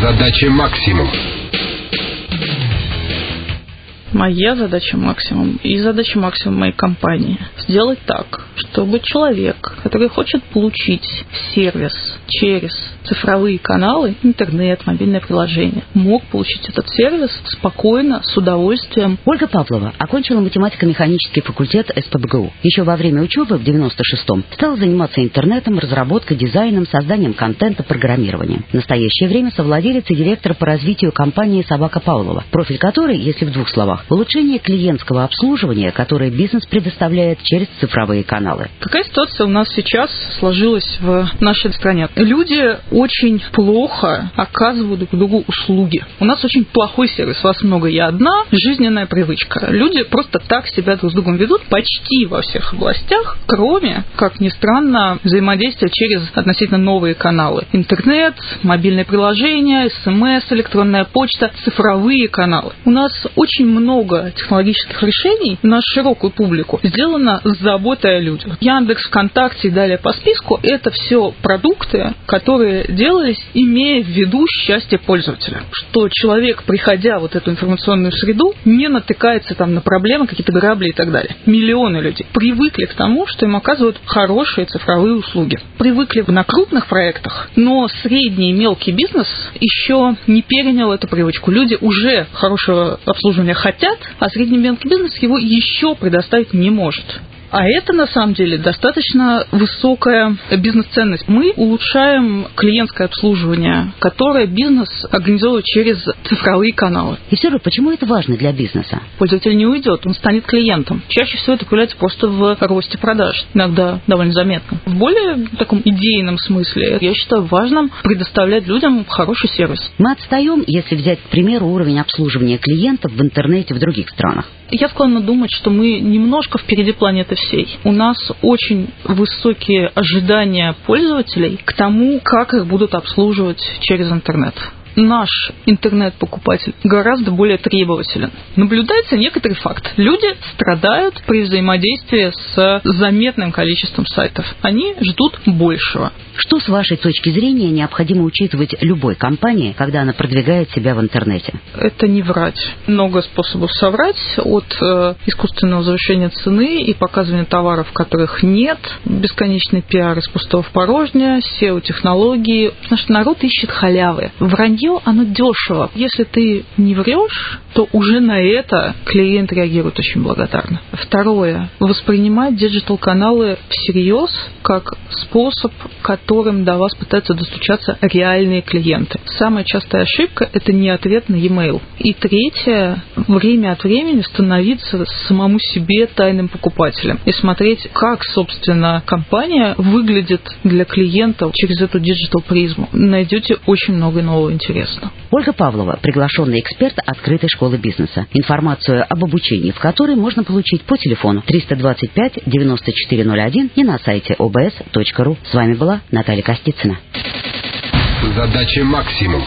Задача максимум. Моя задача максимум и задача максимум моей компании сделать так, чтобы человек, который хочет получить сервис через цифровые каналы, интернет, мобильное приложение, мог получить этот сервис спокойно, с удовольствием. Ольга Павлова окончила математико-механический факультет СПБГУ. Еще во время учебы в 96-м стала заниматься интернетом, разработкой, дизайном, созданием контента, программированием. В настоящее время совладелец и директор по развитию компании «Собака Павлова», профиль которой, если в двух словах, улучшение клиентского обслуживания, которое бизнес предоставляет через цифровые каналы. Какая ситуация у нас сейчас сложилась в нашей стране? Люди очень плохо оказывают друг другу услуги. У нас очень плохой сервис. Вас много, я одна. Жизненная привычка. Люди просто так себя друг с другом ведут почти во всех областях, кроме, как ни странно, взаимодействия через относительно новые каналы. Интернет, мобильное приложение, СМС, электронная почта, цифровые каналы. У нас очень много технологических решений на широкую публику сделано с заботой о людях. Яндекс, ВКонтакте и далее по списку – это все продукты, которые делались, имея в виду счастье пользователя. Что человек, приходя в вот эту информационную среду, не натыкается там на проблемы, какие-то грабли и так далее. Миллионы людей привыкли к тому, что им оказывают хорошие цифровые услуги. Привыкли на крупных проектах, но средний и мелкий бизнес еще не перенял эту привычку. Люди уже хорошего обслуживания хотят, а средний мелкий бизнес его еще предоставить не может. А это на самом деле достаточно высокая бизнес-ценность. Мы улучшаем клиентское обслуживание, которое бизнес организовывает через цифровые каналы. И все же, почему это важно для бизнеса? Пользователь не уйдет, он станет клиентом. Чаще всего это проявляется просто в росте продаж, иногда довольно заметно. В более таком идейном смысле я считаю важным предоставлять людям хороший сервис. Мы отстаем, если взять, к примеру, уровень обслуживания клиентов в интернете в других странах. Я склонна думать, что мы немножко впереди планеты всей. У нас очень высокие ожидания пользователей к тому, как их будут обслуживать через интернет наш интернет-покупатель гораздо более требователен. Наблюдается некоторый факт. Люди страдают при взаимодействии с заметным количеством сайтов. Они ждут большего. Что, с вашей точки зрения, необходимо учитывать любой компании, когда она продвигает себя в интернете? Это не врать. Много способов соврать, от э, искусственного завышения цены и показывания товаров, которых нет, бесконечный пиар из пустого в порожнее, SEO-технологии. Потому что народ ищет халявы. Вранье, оно дешево. Если ты не врешь, то уже на это клиент реагирует очень благодарно. Второе. Воспринимать digital-каналы всерьез как способ, которым до вас пытаются достучаться реальные клиенты. Самая частая ошибка – это не ответ на e-mail. И третье – время от времени становиться самому себе тайным покупателем и смотреть, как, собственно, компания выглядит для клиентов через эту digital призму. Найдете очень много нового интересного. Ольга Павлова, приглашенный эксперт открытой школы бизнеса. Информацию об обучении, в которой можно получить по телефону 325 9401 и на сайте obs.ru. С вами была Наталья Костицына. Задача максимум.